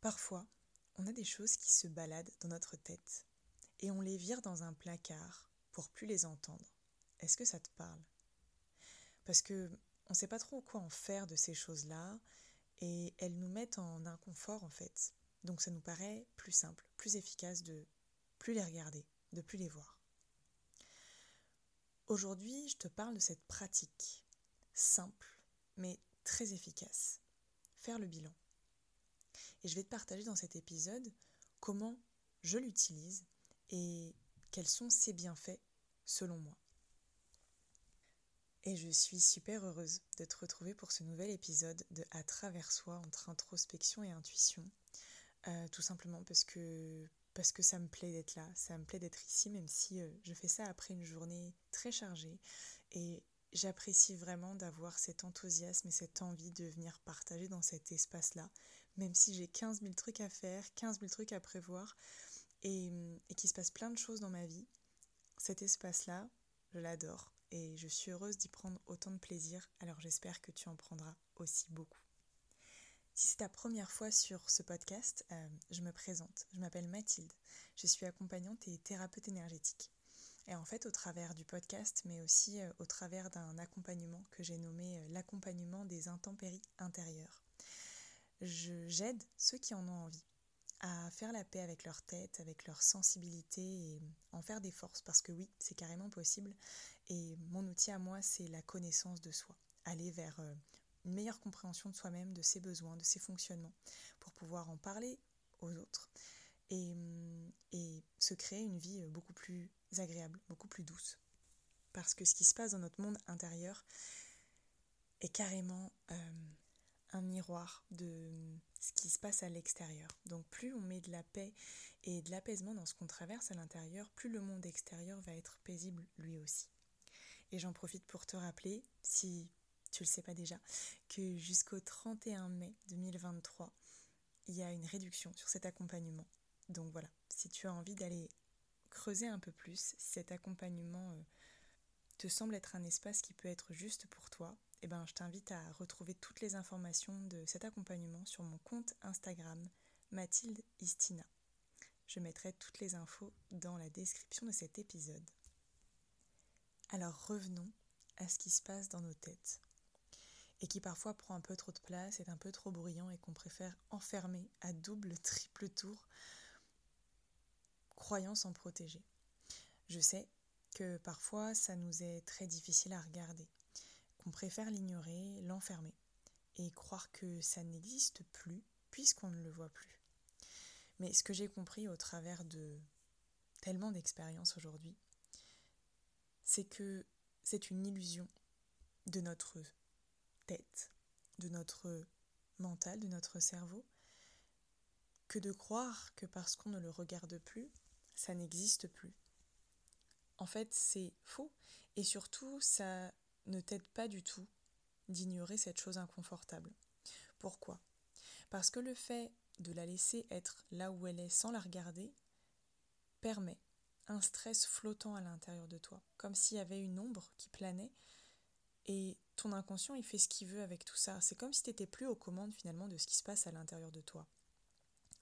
Parfois, on a des choses qui se baladent dans notre tête et on les vire dans un placard pour plus les entendre. Est-ce que ça te parle? Parce que on ne sait pas trop quoi en faire de ces choses-là et elles nous mettent en inconfort en fait. Donc ça nous paraît plus simple, plus efficace de plus les regarder, de plus les voir. Aujourd'hui, je te parle de cette pratique simple mais très efficace. Faire le bilan. Et je vais te partager dans cet épisode comment je l'utilise et quels sont ses bienfaits selon moi. Et je suis super heureuse de te retrouver pour ce nouvel épisode de À travers soi entre introspection et intuition. Euh, tout simplement parce que, ça me plaît d'être là, ça me plaît d'être ici, même si euh, je fais ça après une journée très chargée. Et j'apprécie vraiment d'avoir cet enthousiasme et cette envie de venir partager dans cet espace-là, même si j'ai 15 000 trucs à faire, 15 000 trucs à prévoir, et, qu'il se passe plein de choses dans ma vie. Cet espace-là, je l'adore et je suis heureuse d'y prendre autant de plaisir, alors j'espère que tu en prendras aussi beaucoup. Si c'est ta première fois sur ce podcast, euh, je me présente. Je m'appelle Mathilde. Je suis accompagnante et thérapeute énergétique. Et en fait, au travers du podcast, mais aussi euh, au travers d'un accompagnement que j'ai nommé euh, l'accompagnement des intempéries intérieures, j'aide ceux qui en ont envie à faire la paix avec leur tête, avec leur sensibilité et en faire des forces parce que oui, c'est carrément possible. Et mon outil à moi, c'est la connaissance de soi. Aller vers une meilleure compréhension de soi-même, de ses besoins, de ses fonctionnements, pour pouvoir en parler aux autres et, et, se créer une vie beaucoup plus agréable, beaucoup plus douce. Parce que ce qui se passe dans notre monde intérieur est carrément hum, miroir de ce qui se passe à l'extérieur. Donc plus on met de la paix et de l'apaisement dans ce qu'on traverse à l'intérieur, plus le monde extérieur va être paisible lui aussi. Et j'en profite pour te rappeler, si tu le sais pas déjà, que jusqu'au 31 mai 2023, il y a une réduction sur cet accompagnement. Donc voilà, si tu as envie d'aller creuser un peu plus, si cet accompagnement euh, te semble être un espace qui peut être juste pour toi, eh ben, je t'invite à retrouver toutes les informations de cet accompagnement sur mon compte Instagram Mathilde Istina. Je mettrai toutes les infos dans la description de cet épisode. Alors revenons à ce qui se passe dans nos têtes et qui parfois prend un peu trop de place, est un peu trop bruyant et qu'on préfère enfermer à double, triple tour, croyant s'en protéger. Je sais que parfois ça nous est très difficile à regarder, qu'on préfère l'ignorer, l'enfermer et croire que ça n'existe plus puisqu'on ne le voit plus. Mais ce que j'ai compris au travers de tellement d'expériences aujourd'hui, c'est que c'est une illusion de notre de notre mental, de notre cerveau, que de croire que parce qu'on ne le regarde plus, ça n'existe plus. En fait, c'est faux. Et surtout, ça ne t'aide pas du tout d'ignorer cette chose inconfortable. Pourquoi? Parce que le fait de la laisser être là où elle est sans la regarder permet un stress flottant à l'intérieur de toi, comme s'il y avait une ombre qui planait et ton inconscient, il fait ce qu'il veut avec tout ça. C'est comme si tu n'étais plus aux commandes finalement de ce qui se passe à l'intérieur de toi.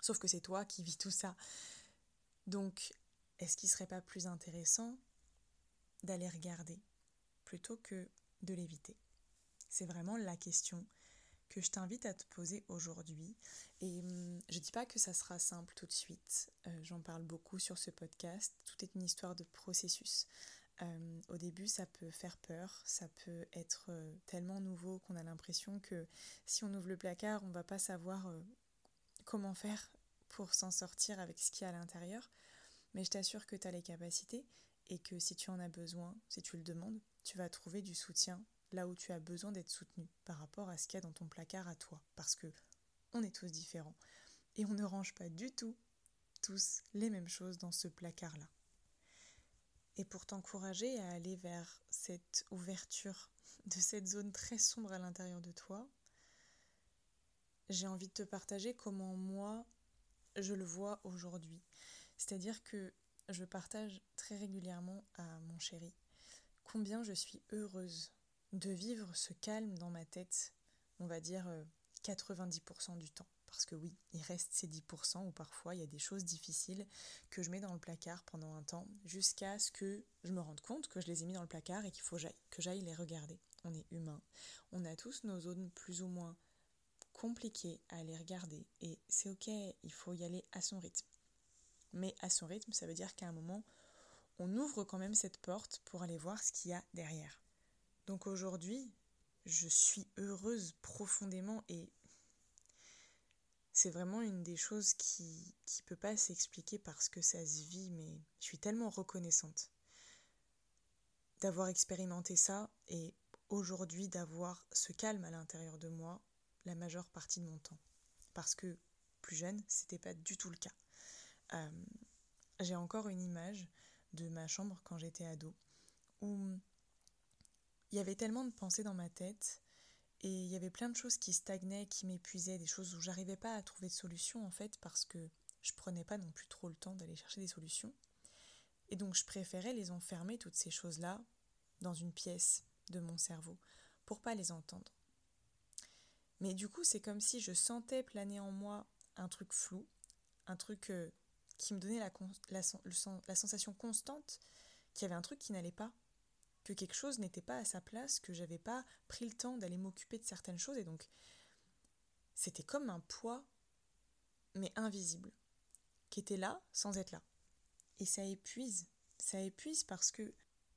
Sauf que c'est toi qui vis tout ça. Donc, est-ce qu'il ne serait pas plus intéressant d'aller regarder? Plutôt que de l'éviter C'est vraiment la question que je t'invite à te poser aujourd'hui. Et hum, je ne dis pas que ça sera simple tout de suite. Euh, j'en parle beaucoup sur ce podcast. Tout est une histoire de processus. Euh, au début, ça peut faire peur, ça peut être euh, tellement nouveau qu'on a l'impression que si on ouvre le placard, on va pas savoir comment faire pour s'en sortir avec ce qu'il y a à l'intérieur. Mais je t'assure que tu as les capacités et que si tu en as besoin, si tu le demandes, tu vas trouver du soutien là où tu as besoin d'être soutenu par rapport à ce qu'il y a dans ton placard à toi. Parce que on est tous différents et on ne range pas du tout tous les mêmes choses dans ce placard-là et pour t'encourager à aller vers cette ouverture de cette zone très sombre à l'intérieur de toi, j'ai envie de te partager comment moi je le vois aujourd'hui. C'est-à-dire que je partage très régulièrement à mon chéri combien je suis heureuse de vivre ce calme dans ma tête, on va dire 90% euh, du temps. parce que oui, il reste ces 10% où parfois il y a des choses difficiles que je mets dans le placard pendant un temps jusqu'à ce que je me rende compte que je les ai mis dans le placard et qu'il faut que j'aille les regarder. On est humain, on a tous nos zones plus ou moins compliquées à aller regarder et c'est ok, il faut y aller à son rythme. Mais à son rythme, ça veut dire qu'à un moment, on ouvre quand même cette porte pour aller voir ce qu'il y a derrière. Donc aujourd'hui, je suis heureuse profondément et c'est vraiment une des choses qui ne peut pas s'expliquer parce que ça se vit, mais je suis tellement reconnaissante d'avoir expérimenté ça et aujourd'hui d'avoir ce calme à l'intérieur de moi la majeure partie de mon temps. Parce que plus jeune, c'était pas du tout le cas. Euh, j'ai encore une image de ma chambre quand j'étais ado où il y avait tellement de pensées dans ma tête et il y avait plein de choses qui stagnaient, qui m'épuisaient, des choses où j'arrivais pas à trouver de solution en fait parce que je prenais pas non plus trop le temps d'aller chercher des solutions. Et donc je préférais les enfermer, toutes ces choses-là, dans une pièce de mon cerveau, pour pas les entendre. Mais du coup, c'est comme si je sentais planer en moi un truc flou, un truc euh, qui me donnait la, sensation constante qu'il y avait un truc qui n'allait pas, que quelque chose n'était pas à sa place, que j'avais pas pris le temps d'aller m'occuper de certaines choses et donc c'était comme un poids mais invisible qui était là sans être là. Et ça épuise, ça épuise parce que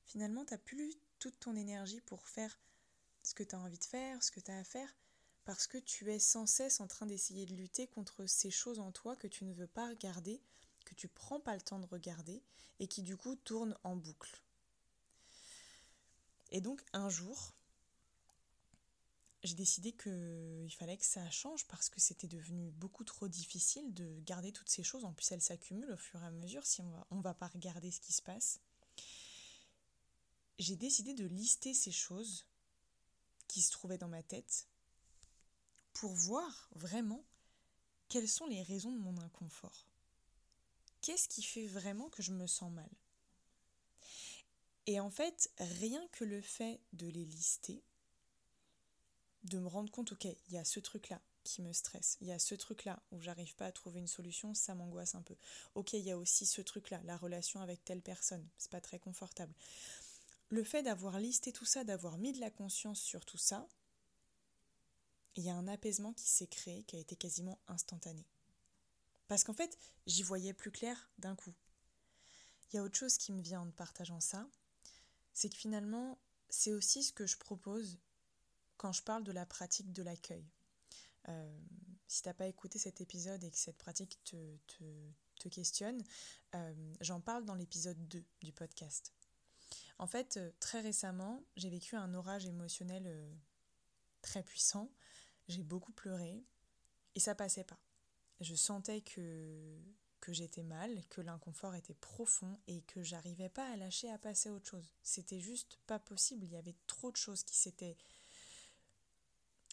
finalement tu n'as plus toute ton énergie pour faire ce que tu as envie de faire, ce que tu as à faire parce que tu es sans cesse en train d'essayer de lutter contre ces choses en toi que tu ne veux pas regarder, que tu prends pas le temps de regarder et qui du coup tournent en boucle. Et donc un jour, j'ai décidé qu'il fallait que ça change parce que c'était devenu beaucoup trop difficile de garder toutes ces choses. En plus, elles s'accumulent au fur et à mesure si on va, on va pas regarder ce qui se passe. J'ai décidé de lister ces choses qui se trouvaient dans ma tête pour voir vraiment quelles sont les raisons de mon inconfort. Qu'est-ce qui fait vraiment que je me sens mal? Et en fait, rien que le fait de les lister, de me rendre compte, ok, il y a ce truc-là qui me stresse, il y a ce truc-là où j'arrive pas à trouver une solution, ça m'angoisse un peu. Ok, il y a aussi ce truc-là, la relation avec telle personne, c'est pas très confortable. Le fait d'avoir listé tout ça, d'avoir mis de la conscience sur tout ça, il y a un apaisement qui s'est créé, qui a été quasiment instantané. Parce qu'en fait, j'y voyais plus clair d'un coup. Il y a autre chose qui me vient en partageant ça, c'est que finalement, c'est aussi ce que je propose quand je parle de la pratique de l'accueil. Euh, si t'as pas écouté cet épisode et que cette pratique te, questionne, euh, j'en parle dans l'épisode 2 du podcast. En fait, euh, très récemment, j'ai vécu un orage émotionnel très puissant j'ai beaucoup pleuré et ça passait pas. Je sentais que, j'étais mal, que l'inconfort était profond et que j'arrivais pas à lâcher à passer autre chose. C'était juste pas possible. Il y avait trop de choses qui s'étaient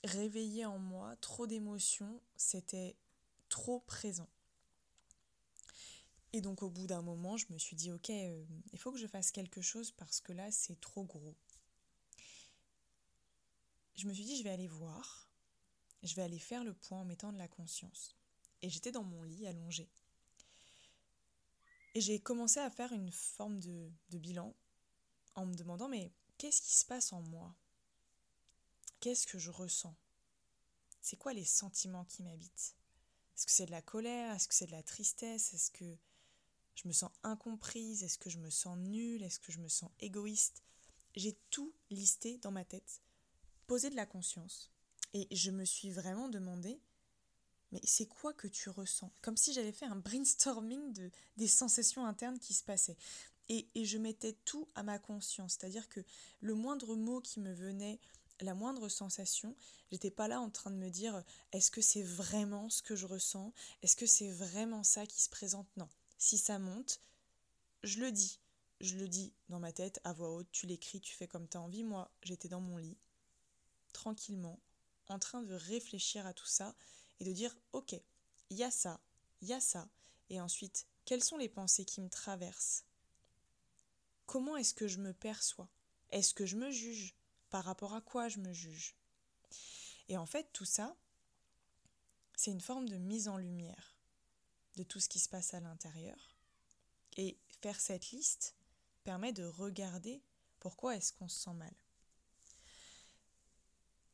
réveillées en moi, trop d'émotions, c'était trop présent. Et donc au bout d'un moment, je me suis dit, ok, euh, il faut que je fasse quelque chose parce que là, c'est trop gros. Je me suis dit, je vais aller voir je vais aller faire le point en mettant de la conscience. Et j'étais dans mon lit allongée. Et j'ai commencé à faire une forme de, bilan en me demandant mais qu'est-ce qui se passe en moi? Qu'est-ce que je ressens? C'est quoi les sentiments qui m'habitent? Est-ce que c'est de la colère? Est-ce que c'est de la tristesse? Est-ce que je me sens incomprise? Est-ce que je me sens nulle? Est-ce que je me sens égoïste? J'ai tout listé dans ma tête, posé de la conscience. Et je me suis vraiment demandé, mais c'est quoi que tu ressens? Comme si j'avais fait un brainstorming de, des sensations internes qui se passaient. Et, et je mettais tout à ma conscience, c'est-à-dire que le moindre mot qui me venait, la moindre sensation, j'étais pas là en train de me dire est-ce que c'est vraiment ce que je ressens? Est-ce que c'est vraiment ça qui se présente? Non. Si ça monte, je le dis. Je le dis dans ma tête à voix haute, tu l'écris, tu fais comme tu as envie. Moi, j'étais dans mon lit, tranquillement, en train de réfléchir à tout ça et de dire ok, il y a ça, il y a ça, et ensuite, quelles sont les pensées qui me traversent? Comment est-ce que je me perçois? Est-ce que je me juge? Par rapport à quoi je me juge? Et en fait, tout ça, c'est une forme de mise en lumière de tout ce qui se passe à l'intérieur. Et faire cette liste permet de regarder pourquoi est-ce qu'on se sent mal.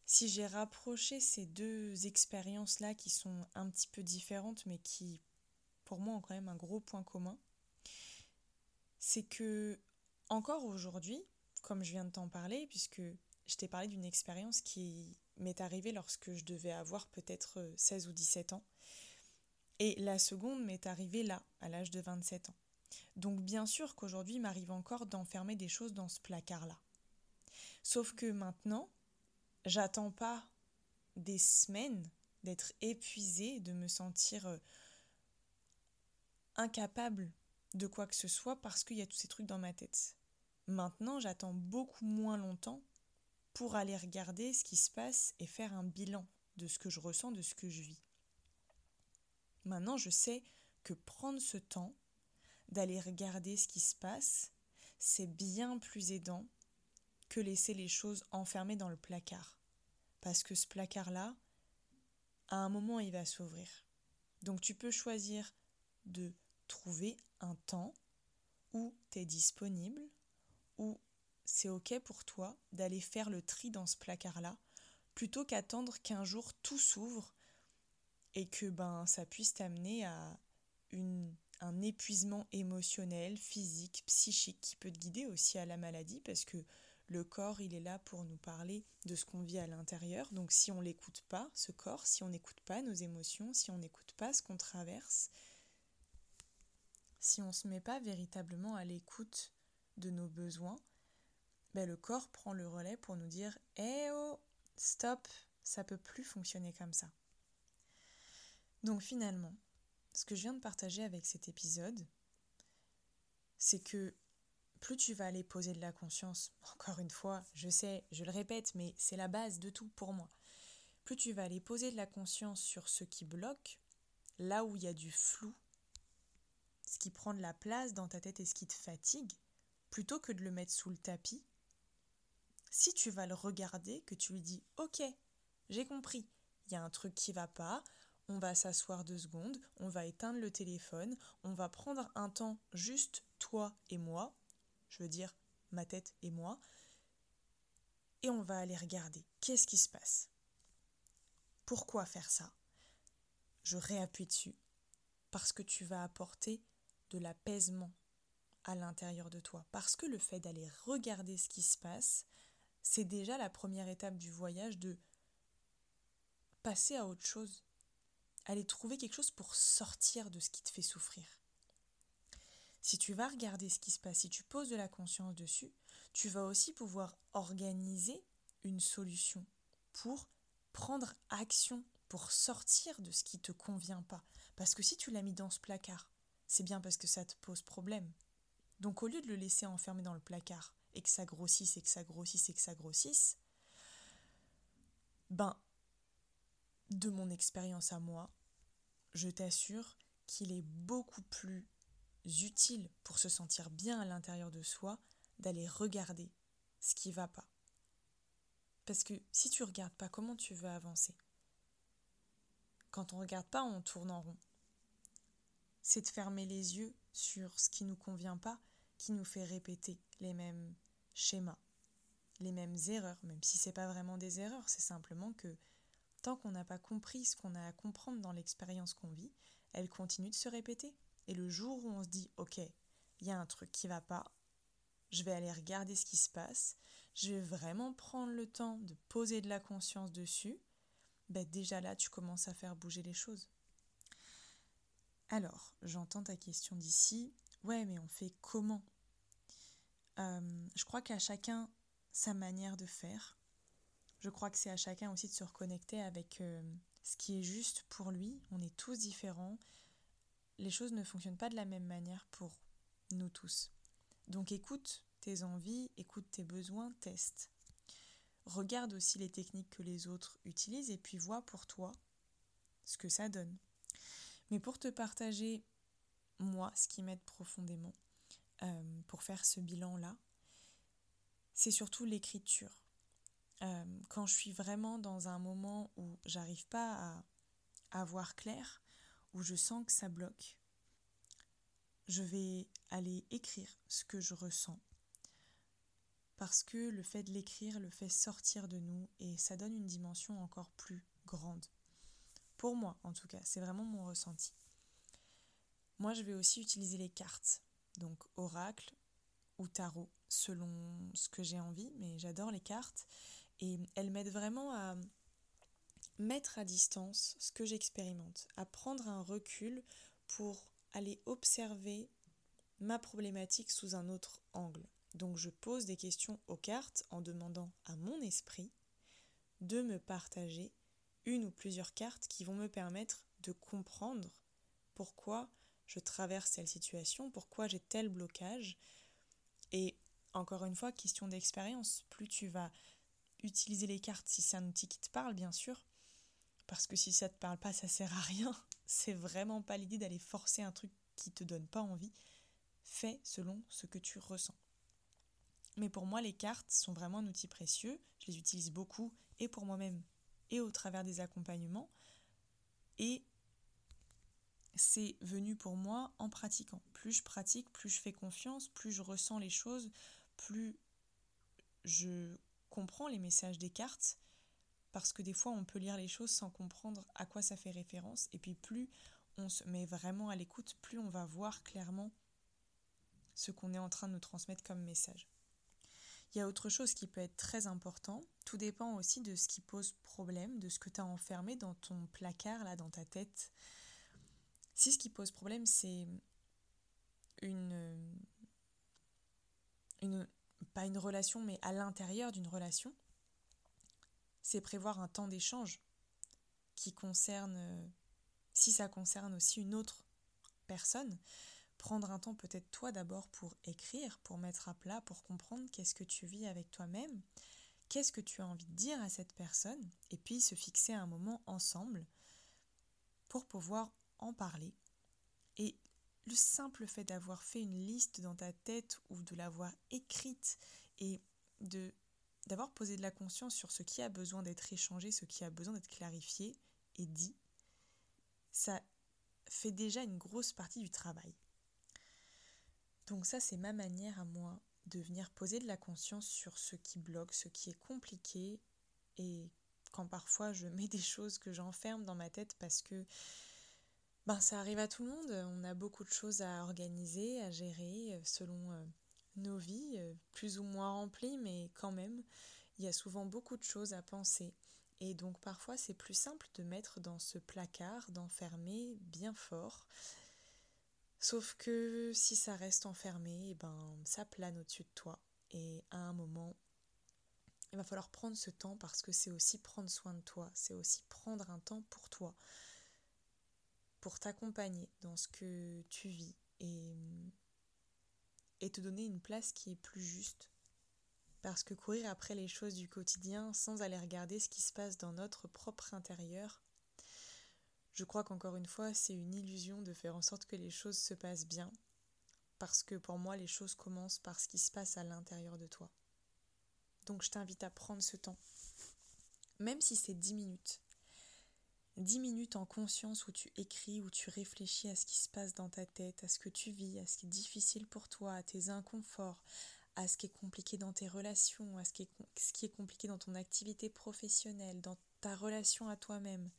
Si j'ai rapproché ces deux expériences-là qui sont un petit peu différentes mais qui pour moi ont quand même un gros point commun, c'est que encore aujourd'hui, comme je viens de t'en parler, puisque je t'ai parlé d'une expérience qui m'est arrivée lorsque je devais avoir peut-être 16 ou 17 ans, et la seconde m'est arrivée là, à l'âge de 27 ans. Donc bien sûr qu'aujourd'hui, il m'arrive encore d'enfermer des choses dans ce placard-là. Sauf que maintenant, j'attends pas des semaines d'être épuisée, de me sentir euh, incapable de quoi que ce soit parce qu'il y a tous ces trucs dans ma tête. Maintenant, j'attends beaucoup moins longtemps pour aller regarder ce qui se passe et faire un bilan de ce que je ressens, de ce que je vis. Maintenant, je sais que prendre ce temps d'aller regarder ce qui se passe, c'est bien plus aidant laisser les choses enfermées dans le placard. Parce que ce placard-là, à un moment, il va s'ouvrir. Donc tu peux choisir de trouver un temps où tu es disponible, où c'est OK pour toi d'aller faire le tri dans ce placard-là, plutôt qu'attendre qu'un jour tout s'ouvre et que ben ça puisse t'amener à une, un épuisement émotionnel, physique, psychique qui peut te guider aussi à la maladie parce que le corps, il est là pour nous parler de ce qu'on vit à l'intérieur. Donc si on l'écoute pas, ce corps, si on n'écoute pas nos émotions, si on n'écoute pas ce qu'on traverse, si on ne se met pas véritablement à l'écoute de nos besoins, ben le corps prend le relais pour nous dire Eh oh, stop, ça peut plus fonctionner comme ça. Donc finalement, ce que je viens de partager avec cet épisode, c'est que plus tu vas aller poser de la conscience, encore une fois, je sais, je le répète, mais c'est la base de tout pour moi. Plus tu vas aller poser de la conscience sur ce qui bloque, là où il y a du flou, ce qui prend de la place dans ta tête et ce qui te fatigue, plutôt que de le mettre sous le tapis, si tu vas le regarder, que tu lui dis Ok, j'ai compris, il y a un truc qui va pas, on va s'asseoir deux secondes, on va éteindre le téléphone, on va prendre un temps juste toi et moi, je veux dire ma tête et moi, et on va aller regarder qu'est-ce qui se passe? Pourquoi faire ça? Je réappuie dessus parce que tu vas apporter de l'apaisement à l'intérieur de toi. Parce que le fait d'aller regarder ce qui se passe, c'est déjà la première étape du voyage de passer à autre chose. Aller trouver quelque chose pour sortir de ce qui te fait souffrir. Si tu vas regarder ce qui se passe, si tu poses de la conscience dessus, tu vas aussi pouvoir organiser une solution pour prendre action, pour sortir de ce qui ne te convient pas. Parce que si tu l'as mis dans ce placard, c'est bien parce que ça te pose problème. Donc au lieu de le laisser enfermer dans le placard et que ça grossisse et que ça grossisse et que ça grossisse, ben, de mon expérience à moi, je t'assure qu'il est beaucoup plus utile pour se sentir bien à l'intérieur de soi d'aller regarder ce qui va pas. Parce que si tu regardes pas, comment tu veux avancer? Quand on regarde pas, on tourne en rond c'est de fermer les yeux sur ce qui nous convient pas, qui nous fait répéter les mêmes schémas, les mêmes erreurs, même si ce n'est pas vraiment des erreurs, c'est simplement que tant qu'on n'a pas compris ce qu'on a à comprendre dans l'expérience qu'on vit, elle continue de se répéter. Et le jour où on se dit ok, il y a un truc qui va pas, je vais aller regarder ce qui se passe, je vais vraiment prendre le temps de poser de la conscience dessus, ben déjà là tu commences à faire bouger les choses. Alors, j'entends ta question d'ici. Ouais, mais on fait comment? Euh, Je crois qu'à chacun sa manière de faire. Je crois que c'est à chacun aussi de se reconnecter avec euh, ce qui est juste pour lui. On est tous différents. Les choses ne fonctionnent pas de la même manière pour nous tous. Donc écoute tes envies, écoute tes besoins, teste. Regarde aussi les techniques que les autres utilisent et puis vois pour toi ce que ça donne. Mais pour te partager, moi, ce qui m'aide profondément euh, pour faire ce bilan-là, c'est surtout l'écriture. Euh, quand je suis vraiment dans un moment où j'arrive pas à voir clair, où je sens que ça bloque, je vais aller écrire ce que je ressens. Parce que le fait de l'écrire le fait sortir de nous et ça donne une dimension encore plus grande. Pour moi, en tout cas, c'est vraiment mon ressenti. Moi, je vais aussi utiliser les cartes, donc oracle ou tarot, selon ce que j'ai envie, mais j'adore les cartes et elles m'aident vraiment à mettre à distance ce que j'expérimente, à prendre un recul pour aller observer ma problématique sous un autre angle. Donc je pose des questions aux cartes en demandant à mon esprit de me partager une ou plusieurs cartes qui vont me permettre de comprendre pourquoi je traverse telle situation, pourquoi j'ai tel blocage. Et encore une fois, question d'expérience, plus tu vas utiliser les cartes si c'est un outil qui te parle, bien sûr, parce que si ça te parle pas, ça sert à rien. C'est vraiment pas l'idée d'aller forcer un truc qui te donne pas envie. Fais selon ce que tu ressens. Mais pour moi, les cartes sont vraiment un outil précieux. Je les utilise beaucoup et pour moi-même et au travers des accompagnements. Et c'est venu pour moi en pratiquant. Plus je pratique, plus je fais confiance, plus je ressens les choses, plus je comprends les messages des cartes parce que des fois on peut lire les choses sans comprendre à quoi ça fait référence, et puis plus on se met vraiment à l'écoute, plus on va voir clairement ce qu'on est en train de nous transmettre comme message. Il y a autre chose qui peut être très important, tout dépend aussi de ce qui pose problème, de ce que tu as enfermé dans ton placard, là, dans ta tête. Si ce qui pose problème, c'est une, une... pas une relation, mais à l'intérieur d'une relation, c'est prévoir un temps d'échange qui concerne, euh, si ça concerne aussi une autre personne, prendre un temps peut-être toi d'abord pour écrire, pour mettre à plat, pour comprendre qu'est-ce que tu vis avec toi-même, qu'est-ce que tu as envie de dire à cette personne, et puis se fixer un moment ensemble pour pouvoir en parler. Et le simple fait d'avoir fait une liste dans ta tête ou de l'avoir écrite et de d'avoir posé de la conscience sur ce qui a besoin d'être échangé, ce qui a besoin d'être clarifié et dit, ça fait déjà une grosse partie du travail. Donc ça, c'est ma manière à moi de venir poser de la conscience sur ce qui bloque, ce qui est compliqué, et quand parfois je mets des choses que j'enferme dans ma tête parce que ben, ça arrive à tout le monde, on a beaucoup de choses à organiser, à gérer selon euh, nos vies, euh, plus ou moins remplies, mais quand même, il y a souvent beaucoup de choses à penser. Et donc parfois c'est plus simple de mettre dans ce placard, d'enfermer bien fort. Sauf que si ça reste enfermé, eh ben, ça plane au-dessus de toi. Et à un moment, il va falloir prendre ce temps parce que c'est aussi prendre soin de toi, c'est aussi prendre un temps pour toi, pour t'accompagner dans ce que tu vis et et te donner une place qui est plus juste. Parce que courir après les choses du quotidien sans aller regarder ce qui se passe dans notre propre intérieur, je crois qu'encore une fois, c'est une illusion de faire en sorte que les choses se passent bien. Parce que pour moi, les choses commencent par ce qui se passe à l'intérieur de toi. Donc je t'invite à prendre ce temps. Même si c'est 10 minutes. 10 minutes en conscience où tu écris, où tu réfléchis à ce qui se passe dans ta tête, à ce que tu vis, à ce qui est difficile pour toi, à tes inconforts, à ce qui est compliqué dans tes relations, à ce qui est, compliqué dans ton activité professionnelle, dans ta relation à toi-même.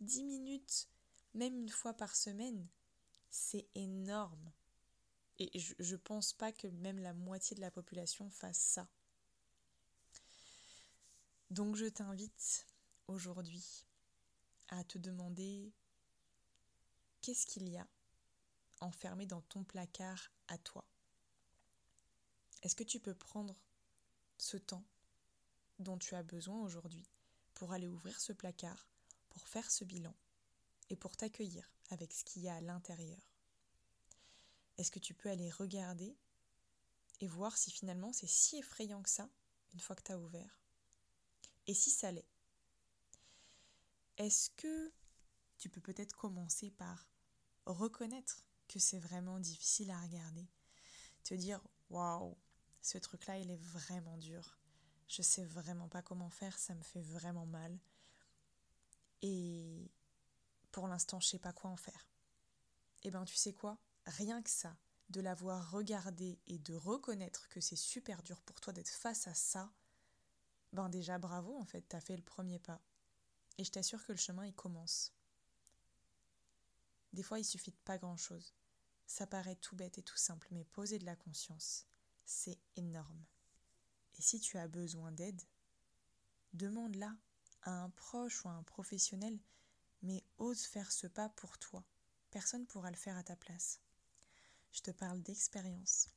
10 minutes, même une fois par semaine, c'est énorme. Et je ne pense pas que même la moitié de la population fasse ça. Donc je t'invite aujourd'hui à te demander qu'est-ce qu'il y a enfermé dans ton placard à toi. Est-ce que tu peux prendre ce temps dont tu as besoin aujourd'hui pour aller ouvrir ce placard, pour faire ce bilan et pour t'accueillir avec ce qu'il y a à l'intérieur? Est-ce que tu peux aller regarder et voir si finalement c'est si effrayant que ça une fois que tu as ouvert? Et si ça l'est est-ce que tu peux peut-être commencer par reconnaître que c'est vraiment difficile à regarder? Te dire waouh, ce truc-là, il est vraiment dur. Je sais vraiment pas comment faire, ça me fait vraiment mal. Et pour l'instant je sais pas quoi en faire. Eh ben tu sais quoi? Rien que ça, de l'avoir regardé et de reconnaître que c'est super dur pour toi d'être face à ça, ben déjà bravo en fait, t'as fait le premier pas. Et je t'assure que le chemin il commence. Des fois il suffit de pas grand chose. Ça paraît tout bête et tout simple, mais poser de la conscience, c'est énorme. Et si tu as besoin d'aide, demande-la à un proche ou à un professionnel, mais ose faire ce pas pour toi. Personne ne pourra le faire à ta place. Je te parle d'expérience.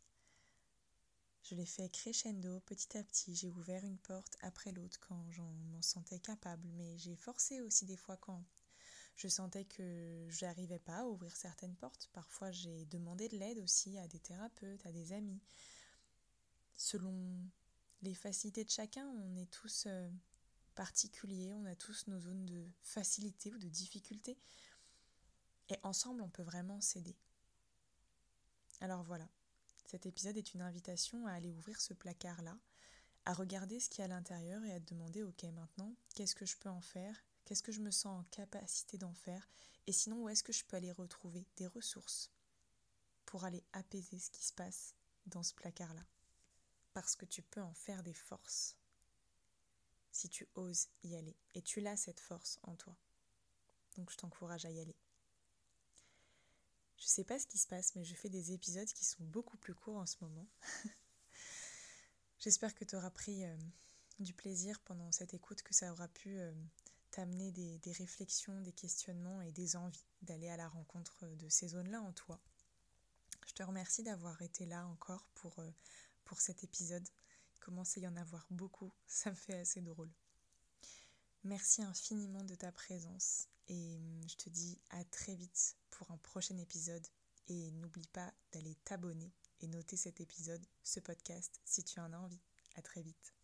Je l'ai fait crescendo, petit à petit. J'ai ouvert une porte après l'autre quand j'en m'en sentais capable, mais j'ai forcé aussi des fois quand je sentais que j'arrivais pas à ouvrir certaines portes. Parfois, j'ai demandé de l'aide aussi à des thérapeutes, à des amis. Selon les facilités de chacun, on est tous euh, particuliers, on a tous nos zones de facilité ou de difficulté. Et ensemble, on peut vraiment s'aider. Alors voilà, cet épisode est une invitation à aller ouvrir ce placard-là, à regarder ce qu'il y a à l'intérieur et à te demander, ok, maintenant, qu'est-ce que je peux en faire? Qu'est-ce que je me sens en capacité d'en faire? Et sinon, où est-ce que je peux aller retrouver des ressources pour aller apaiser ce qui se passe dans ce placard-là? Parce que tu peux en faire des forces si tu oses y aller. Et tu l'as cette force en toi. Donc je t'encourage à y aller. Je sais pas ce qui se passe, mais je fais des épisodes qui sont beaucoup plus courts en ce moment. J'espère que tu auras pris euh, du plaisir pendant cette écoute, que ça aura pu euh, t'amener des, réflexions, des questionnements et des envies d'aller à la rencontre de ces zones-là en toi. Je te remercie d'avoir été là encore pour, euh, pour cet épisode. Il commence à y en avoir beaucoup, ça me fait assez drôle. Merci infiniment de ta présence et hum, je te dis à très vite pour un prochain épisode et n'oublie pas d'aller t'abonner et noter cet épisode, ce podcast si tu en as envie. À très vite.